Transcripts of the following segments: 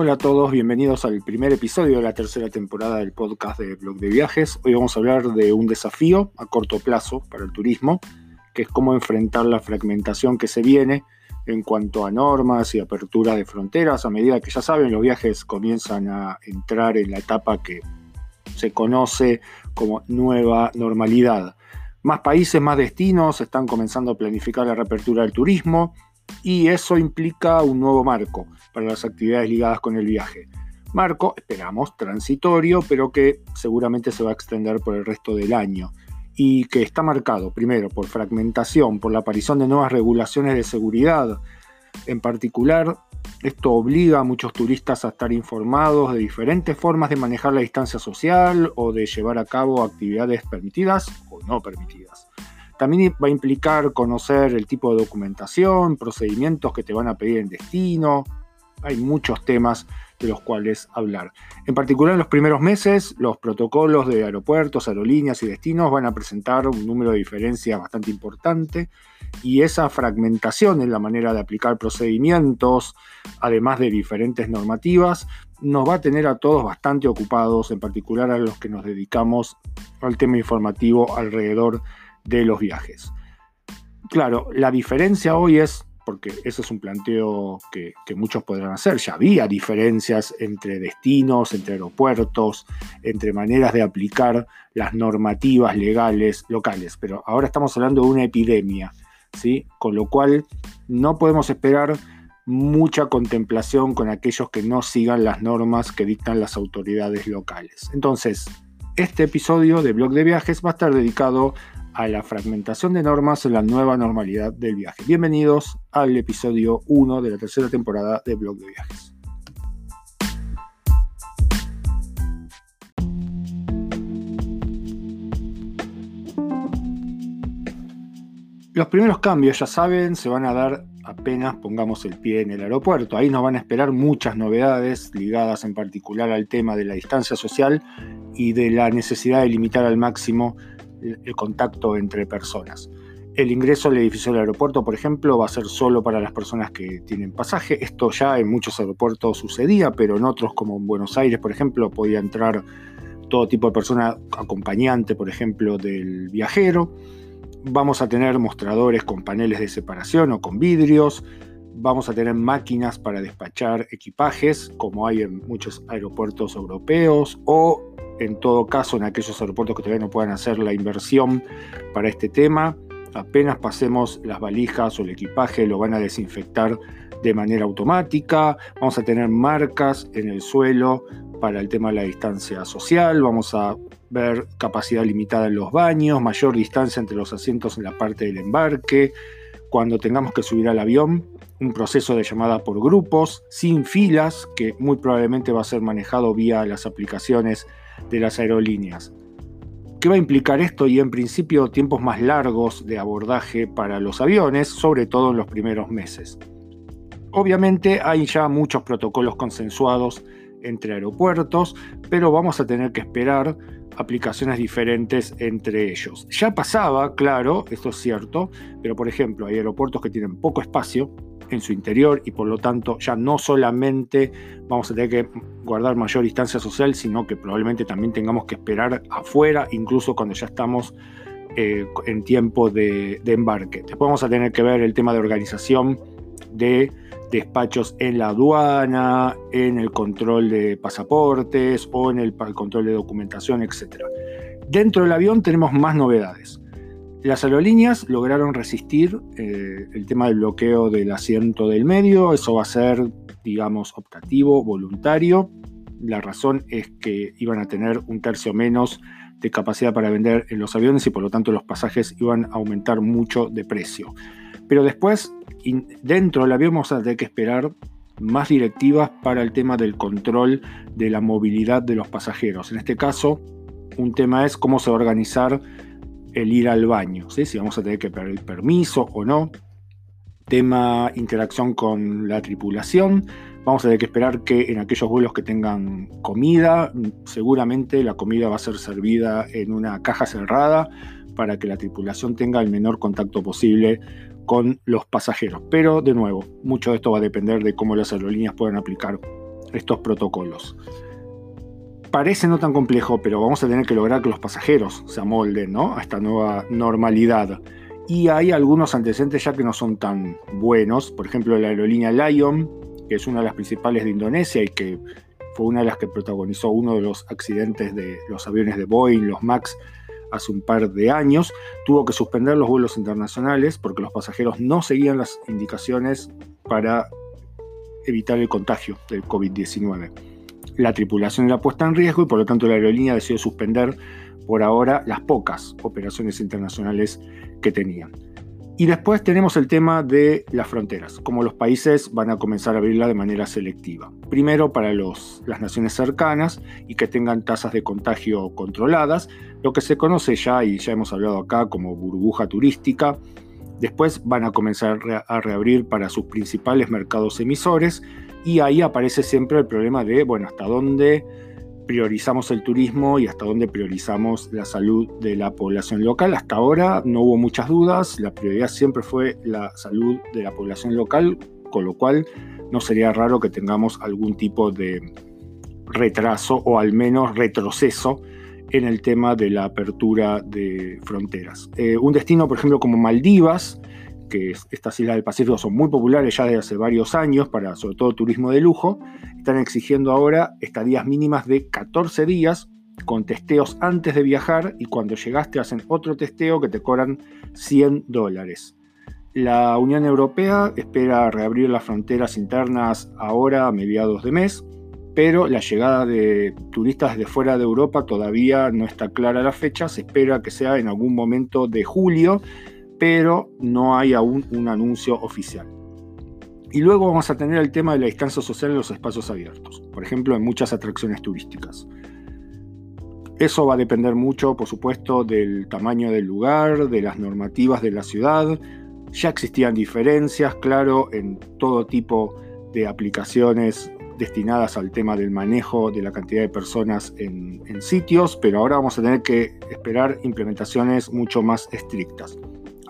Hola a todos, bienvenidos al primer episodio de la tercera temporada del podcast de Blog de Viajes. Hoy vamos a hablar de un desafío a corto plazo para el turismo, que es cómo enfrentar la fragmentación que se viene en cuanto a normas y apertura de fronteras. A medida que ya saben, los viajes comienzan a entrar en la etapa que se conoce como nueva normalidad. Más países, más destinos están comenzando a planificar la reapertura del turismo y eso implica un nuevo marco para las actividades ligadas con el viaje. Marco, esperamos, transitorio, pero que seguramente se va a extender por el resto del año y que está marcado primero por fragmentación, por la aparición de nuevas regulaciones de seguridad. En particular, esto obliga a muchos turistas a estar informados de diferentes formas de manejar la distancia social o de llevar a cabo actividades permitidas o no permitidas. También va a implicar conocer el tipo de documentación, procedimientos que te van a pedir en destino. Hay muchos temas de los cuales hablar. En particular, en los primeros meses, los protocolos de aeropuertos, aerolíneas y destinos van a presentar un número de diferencias bastante importante y esa fragmentación en la manera de aplicar procedimientos, además de diferentes normativas, nos va a tener a todos bastante ocupados, en particular a los que nos dedicamos al tema informativo alrededor de los viajes. Claro, la diferencia hoy es, porque ese es un planteo que, muchos podrán hacer, ya había diferencias entre destinos, entre aeropuertos, entre maneras de aplicar las normativas legales locales, pero ahora estamos hablando de una epidemia, ¿sí? con lo cual no podemos esperar mucha contemplación con aquellos que no sigan las normas que dictan las autoridades locales. Entonces, este episodio de Blog de Viajes va a estar dedicado a la fragmentación de normas en la nueva normalidad del viaje. Bienvenidos al episodio 1 de la tercera temporada de Blog de Viajes. Los primeros cambios, ya saben, se van a dar apenas pongamos el pie en el aeropuerto. Ahí nos van a esperar muchas novedades ligadas en particular al tema de la distancia social y de la necesidad de limitar al máximo el contacto entre personas. El ingreso al edificio del aeropuerto, por ejemplo, va a ser solo para las personas que tienen pasaje. Esto ya en muchos aeropuertos sucedía, pero en otros, como en Buenos Aires, por ejemplo, podía entrar todo tipo de persona acompañante, por ejemplo, del viajero. Vamos a tener mostradores con paneles de separación o con vidrios. Vamos a tener máquinas para despachar equipajes, como hay en muchos aeropuertos europeos, o en todo caso en aquellos aeropuertos que todavía no puedan hacer la inversión para este tema, apenas pasemos las valijas o el equipaje lo van a desinfectar de manera automática, vamos a tener marcas en el suelo para el tema de la distancia social, vamos a ver capacidad limitada en los baños, mayor distancia entre los asientos en la parte del embarque, cuando tengamos que subir al avión, un proceso de llamada por grupos, sin filas, que muy probablemente va a ser manejado vía las aplicaciones de las aerolíneas. ¿Qué va a implicar esto? Y en principio tiempos más largos de abordaje para los aviones, sobre todo en los primeros meses. Obviamente hay ya muchos protocolos consensuados entre aeropuertos, pero vamos a tener que esperar aplicaciones diferentes entre ellos. Ya pasaba, claro, esto es cierto, pero por ejemplo hay aeropuertos que tienen poco espacio en su interior y por lo tanto ya no solamente vamos a tener que guardar mayor distancia social, sino que probablemente también tengamos que esperar afuera, incluso cuando ya estamos eh, en tiempo de, embarque. Después vamos a tener que ver el tema de organización de despachos en la aduana, en el control de pasaportes o en el, control de documentación, etc. Dentro del avión tenemos más novedades. Las aerolíneas lograron resistir eh, el tema del bloqueo del asiento del medio, eso va a ser, digamos, optativo, voluntario. La razón es que iban a tener un tercio menos de capacidad para vender en los aviones y por lo tanto los pasajes iban a aumentar mucho de precio. Pero después, dentro del avión vamos a tener que esperar más directivas para el tema del control de la movilidad de los pasajeros. En este caso, un tema es cómo se va a organizar el ir al baño, si vamos a tener que pedir permiso o no. Tema interacción con la tripulación. Vamos a tener que esperar que en aquellos vuelos que tengan comida, seguramente la comida va a ser servida en una caja cerrada para que la tripulación tenga el menor contacto posible con los pasajeros. Pero de nuevo, mucho de esto va a depender de cómo las aerolíneas puedan aplicar estos protocolos. Parece no tan complejo, pero vamos a tener que lograr que los pasajeros se amolden a esta nueva normalidad. Y hay algunos antecedentes ya que no son tan buenos. Por ejemplo, la aerolínea Lion, que es una de las principales de Indonesia y que fue una de las que protagonizó uno de los accidentes de los aviones de Boeing, los MAX, hace un par de años, tuvo que suspender los vuelos internacionales porque los pasajeros no seguían las indicaciones para evitar el contagio del COVID-19. La tripulación era puesta en riesgo y por lo tanto la aerolínea decidió suspender por ahora las pocas operaciones internacionales que tenían. Y después tenemos el tema de las fronteras, como los países van a comenzar a abrirla de manera selectiva. Primero para los, las naciones cercanas y que tengan tasas de contagio controladas, lo que se conoce ya y ya hemos hablado acá como burbuja turística. Después van a comenzar a reabrir para sus principales mercados emisores y ahí aparece siempre el problema de, bueno, hasta dónde priorizamos el turismo y hasta dónde priorizamos la salud de la población local. Hasta ahora no hubo muchas dudas, la prioridad siempre fue la salud de la población local, con lo cual no sería raro que tengamos algún tipo de retraso o al menos retroceso en el tema de la apertura de fronteras. Eh, un destino, por ejemplo, como Maldivas, que estas islas del Pacífico son muy populares ya desde hace varios años para sobre todo turismo de lujo, están exigiendo ahora estadías mínimas de 14 días con testeos antes de viajar y cuando llegaste hacen otro testeo que te cobran 100 dólares. La Unión Europea espera reabrir las fronteras internas ahora a mediados de mes, pero la llegada de turistas de fuera de Europa todavía no está clara la fecha, se espera que sea en algún momento de julio pero no hay aún un anuncio oficial. Y luego vamos a tener el tema de la distancia social en los espacios abiertos, por ejemplo en muchas atracciones turísticas. Eso va a depender mucho, por supuesto, del tamaño del lugar, de las normativas de la ciudad. Ya existían diferencias, claro, en todo tipo de aplicaciones destinadas al tema del manejo de la cantidad de personas en, sitios, pero ahora vamos a tener que esperar implementaciones mucho más estrictas.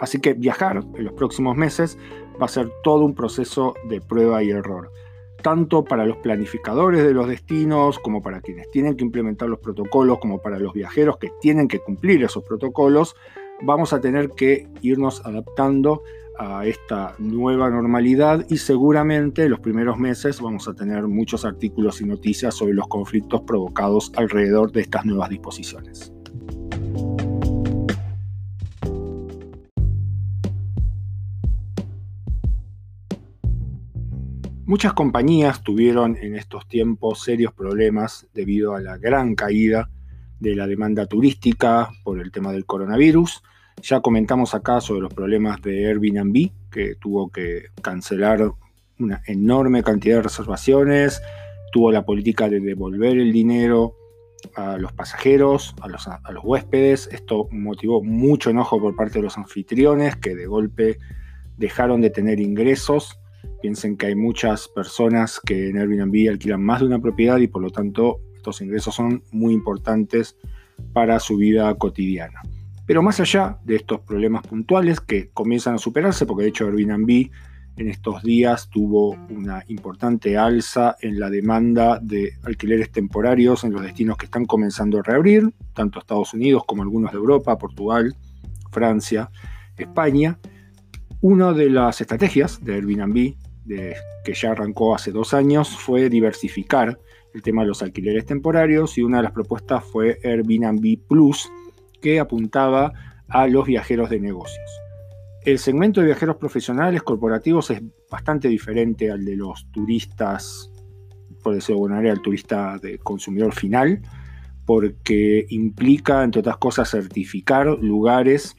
Así que viajar en los próximos meses va a ser todo un proceso de prueba y error, tanto para los planificadores de los destinos, como para quienes tienen que implementar los protocolos, como para los viajeros que tienen que cumplir esos protocolos, vamos a tener que irnos adaptando a esta nueva normalidad y seguramente en los primeros meses vamos a tener muchos artículos y noticias sobre los conflictos provocados alrededor de estas nuevas disposiciones. Muchas compañías tuvieron en estos tiempos serios problemas debido a la gran caída de la demanda turística por el tema del coronavirus. Ya comentamos acá sobre los problemas de Airbnb, que tuvo que cancelar una enorme cantidad de reservaciones, tuvo la política de devolver el dinero a los pasajeros, a los, a los huéspedes. Esto motivó mucho enojo por parte de los anfitriones, que de golpe dejaron de tener ingresos Piensen que hay muchas personas que en Airbnb alquilan más de una propiedad y por lo tanto estos ingresos son muy importantes para su vida cotidiana. Pero más allá de estos problemas puntuales que comienzan a superarse, porque de hecho Airbnb en estos días tuvo una importante alza en la demanda de alquileres temporarios en los destinos que están comenzando a reabrir, tanto Estados Unidos como algunos de Europa, Portugal, Francia, España. Una de las estrategias de Airbnb que ya arrancó hace dos años fue diversificar el tema de los alquileres temporarios y una de las propuestas fue Airbnb Plus, que apuntaba a los viajeros de negocios. El segmento de viajeros profesionales corporativos es bastante diferente al de los turistas, por decirlo de alguna al turista de consumidor final, porque implica, entre otras cosas, certificar lugares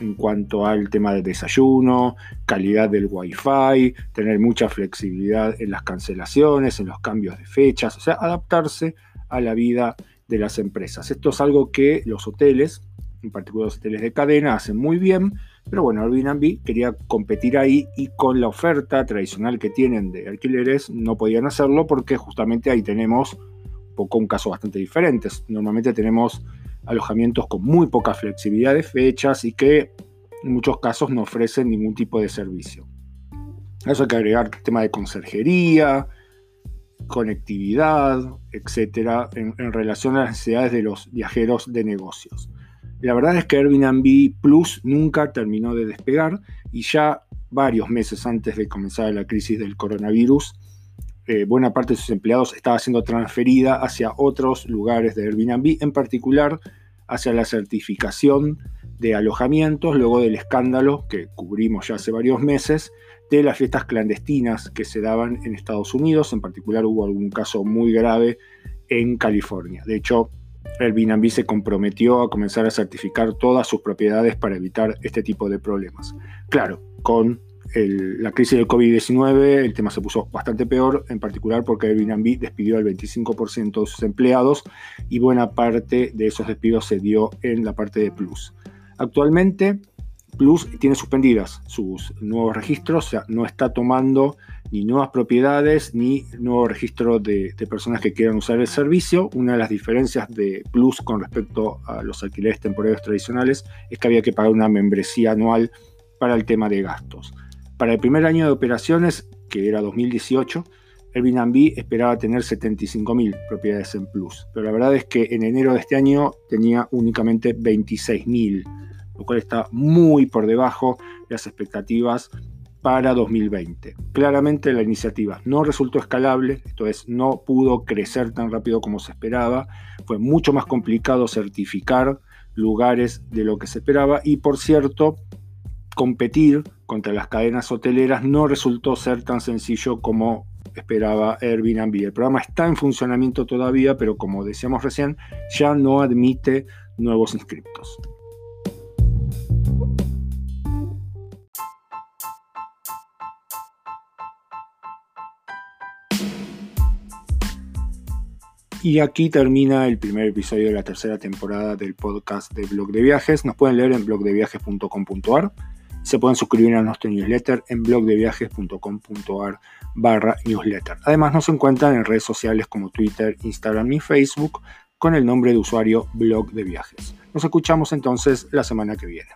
en cuanto al tema del desayuno, calidad del wifi, tener mucha flexibilidad en las cancelaciones, en los cambios de fechas, o sea, adaptarse a la vida de las empresas. Esto es algo que los hoteles, en particular los hoteles de cadena, hacen muy bien, pero bueno, Airbnb quería competir ahí y con la oferta tradicional que tienen de alquileres no podían hacerlo porque justamente ahí tenemos un poco un caso bastante diferente. Normalmente tenemos alojamientos con muy poca flexibilidad de fechas y que en muchos casos no ofrecen ningún tipo de servicio. A eso hay que agregar tema de conserjería, conectividad, etcétera, en, en, relación a las necesidades de los viajeros de negocios. La verdad es que Airbnb Plus nunca terminó de despegar y ya varios meses antes de comenzar la crisis del coronavirus, eh, buena parte de sus empleados estaba siendo transferida hacia otros lugares de Airbnb, en particular hacia la certificación de alojamientos, luego del escándalo que cubrimos ya hace varios meses de las fiestas clandestinas que se daban en Estados Unidos, en particular hubo algún caso muy grave en California. De hecho, Airbnb se comprometió a comenzar a certificar todas sus propiedades para evitar este tipo de problemas. Claro, con la crisis del COVID-19 el tema se puso bastante peor, en particular porque Airbnb despidió al 25% de sus empleados y buena parte de esos despidos se dio en la parte de Plus. Actualmente, Plus tiene suspendidas sus nuevos registros, o sea, no está tomando ni nuevas propiedades ni nuevo registro de, de, personas que quieran usar el servicio. Una de las diferencias de Plus con respecto a los alquileres temporarios tradicionales es que había que pagar una membresía anual para el tema de gastos. Para el primer año de operaciones, que era 2018, Airbnb esperaba tener 75.000 propiedades en Plus, pero la verdad es que en enero de este año tenía únicamente 26.000, lo cual está muy por debajo de las expectativas para 2020. Claramente la iniciativa no resultó escalable, esto es, no pudo crecer tan rápido como se esperaba, fue mucho más complicado certificar lugares de lo que se esperaba y por cierto, competir contra las cadenas hoteleras no resultó ser tan sencillo como esperaba Airbnb. El programa está en funcionamiento todavía, pero como decíamos recién, ya no admite nuevos inscriptos. Y aquí termina el primer episodio de la tercera temporada del podcast de Blog de Viajes. Nos pueden leer en blogdeviajes.com.ar se pueden suscribir a nuestro newsletter en blogdeviajes.com.ar barra newsletter. Además nos encuentran en redes sociales como Twitter, Instagram y Facebook con el nombre de usuario blog de viajes. Nos escuchamos entonces la semana que viene.